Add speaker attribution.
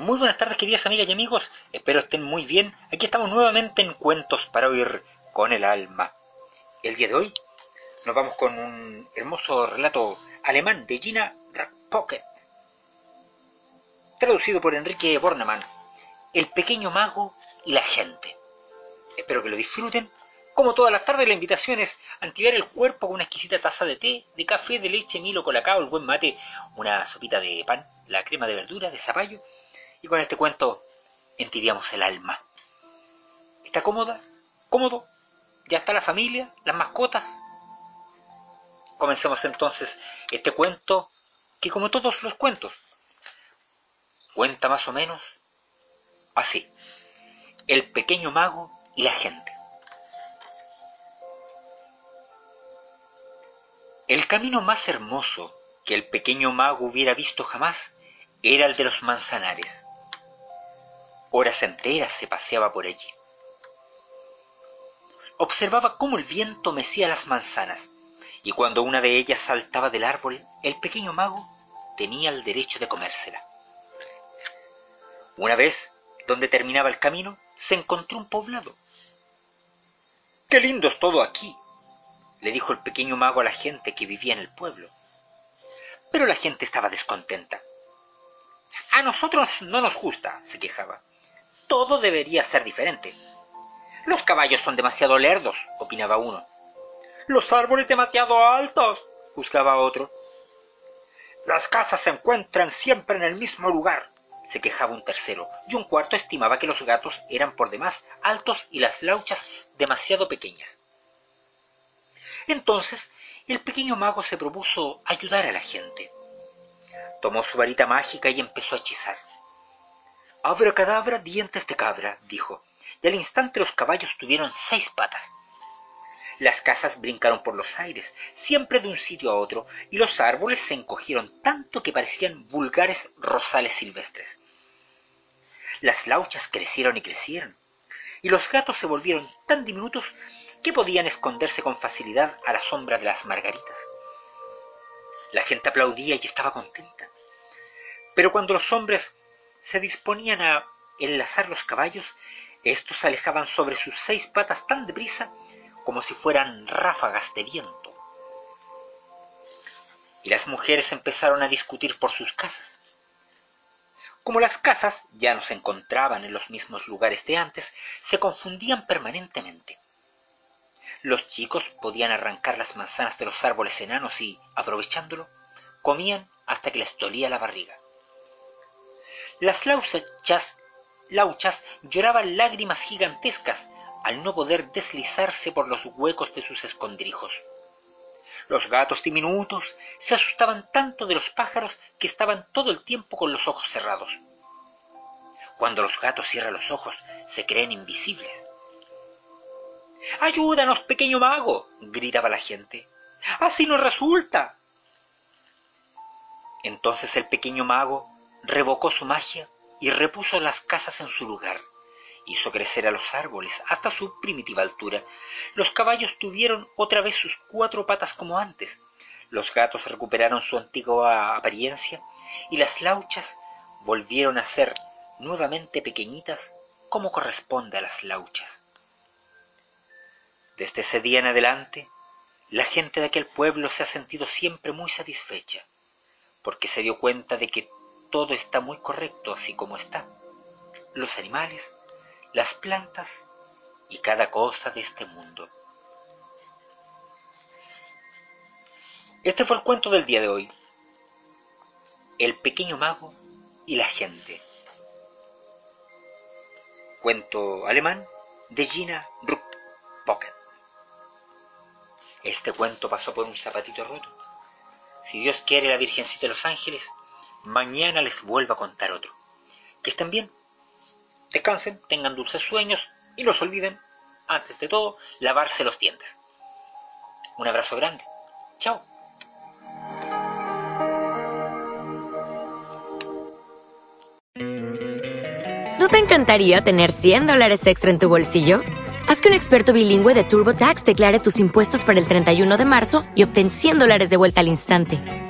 Speaker 1: Muy buenas tardes queridas amigas y amigos, espero estén muy bien. Aquí estamos nuevamente en Cuentos para oír con el alma. El día de hoy nos vamos con un hermoso relato alemán de Gina Pocket, traducido por Enrique Bornemann, El pequeño mago y la gente. Espero que lo disfruten. Como todas las tardes, la invitación es activar el cuerpo con una exquisita taza de té, de café, de leche, milo, colacao, el buen mate, una sopita de pan, la crema de verdura, de zapallo y con este cuento entibiamos el alma. ¿Está cómoda? ¿Cómodo? ¿Ya está la familia? ¿Las mascotas? Comencemos entonces este cuento que como todos los cuentos, cuenta más o menos así. El pequeño mago y la gente. El camino más hermoso que el pequeño mago hubiera visto jamás era el de los manzanares. Horas enteras se paseaba por allí. Observaba cómo el viento mecía las manzanas, y cuando una de ellas saltaba del árbol, el pequeño mago tenía el derecho de comérsela. Una vez, donde terminaba el camino, se encontró un poblado. ¡Qué lindo es todo aquí! le dijo el pequeño mago a la gente que vivía en el pueblo. Pero la gente estaba descontenta. A nosotros no nos gusta, se quejaba todo debería ser diferente. Los caballos son demasiado lerdos, opinaba uno. Los árboles demasiado altos, juzgaba otro. Las casas se encuentran siempre en el mismo lugar, se quejaba un tercero, y un cuarto estimaba que los gatos eran por demás altos y las lauchas demasiado pequeñas. Entonces, el pequeño mago se propuso ayudar a la gente. Tomó su varita mágica y empezó a hechizar. Abracadabra, dientes de cabra, dijo, y al instante los caballos tuvieron seis patas. Las casas brincaron por los aires, siempre de un sitio a otro, y los árboles se encogieron tanto que parecían vulgares rosales silvestres. Las lauchas crecieron y crecieron, y los gatos se volvieron tan diminutos que podían esconderse con facilidad a la sombra de las margaritas. La gente aplaudía y estaba contenta. Pero cuando los hombres se disponían a enlazar los caballos, estos se alejaban sobre sus seis patas tan deprisa como si fueran ráfagas de viento. Y las mujeres empezaron a discutir por sus casas. Como las casas ya no se encontraban en los mismos lugares de antes, se confundían permanentemente. Los chicos podían arrancar las manzanas de los árboles enanos y, aprovechándolo, comían hasta que les dolía la barriga. Las lauchas, lauchas lloraban lágrimas gigantescas al no poder deslizarse por los huecos de sus escondrijos. Los gatos diminutos se asustaban tanto de los pájaros que estaban todo el tiempo con los ojos cerrados. Cuando los gatos cierran los ojos, se creen invisibles. ¡Ayúdanos, pequeño mago! gritaba la gente. ¡Así no resulta! Entonces el pequeño mago revocó su magia y repuso las casas en su lugar. Hizo crecer a los árboles hasta su primitiva altura. Los caballos tuvieron otra vez sus cuatro patas como antes. Los gatos recuperaron su antigua apariencia y las lauchas volvieron a ser nuevamente pequeñitas como corresponde a las lauchas. Desde ese día en adelante, la gente de aquel pueblo se ha sentido siempre muy satisfecha, porque se dio cuenta de que todo está muy correcto así como está. Los animales, las plantas y cada cosa de este mundo. Este fue el cuento del día de hoy. El pequeño mago y la gente. Cuento alemán de Gina Rupp Pocket. Este cuento pasó por un zapatito roto Si Dios quiere la Virgencita de los Ángeles, mañana les vuelvo a contar otro. Que estén bien, descansen, tengan dulces sueños y no se olviden, antes de todo, lavarse los dientes. Un abrazo grande. Chao.
Speaker 2: ¿No te encantaría tener 100 dólares extra en tu bolsillo? Haz que un experto bilingüe de TurboTax declare tus impuestos para el 31 de marzo y obtén 100 dólares de vuelta al instante.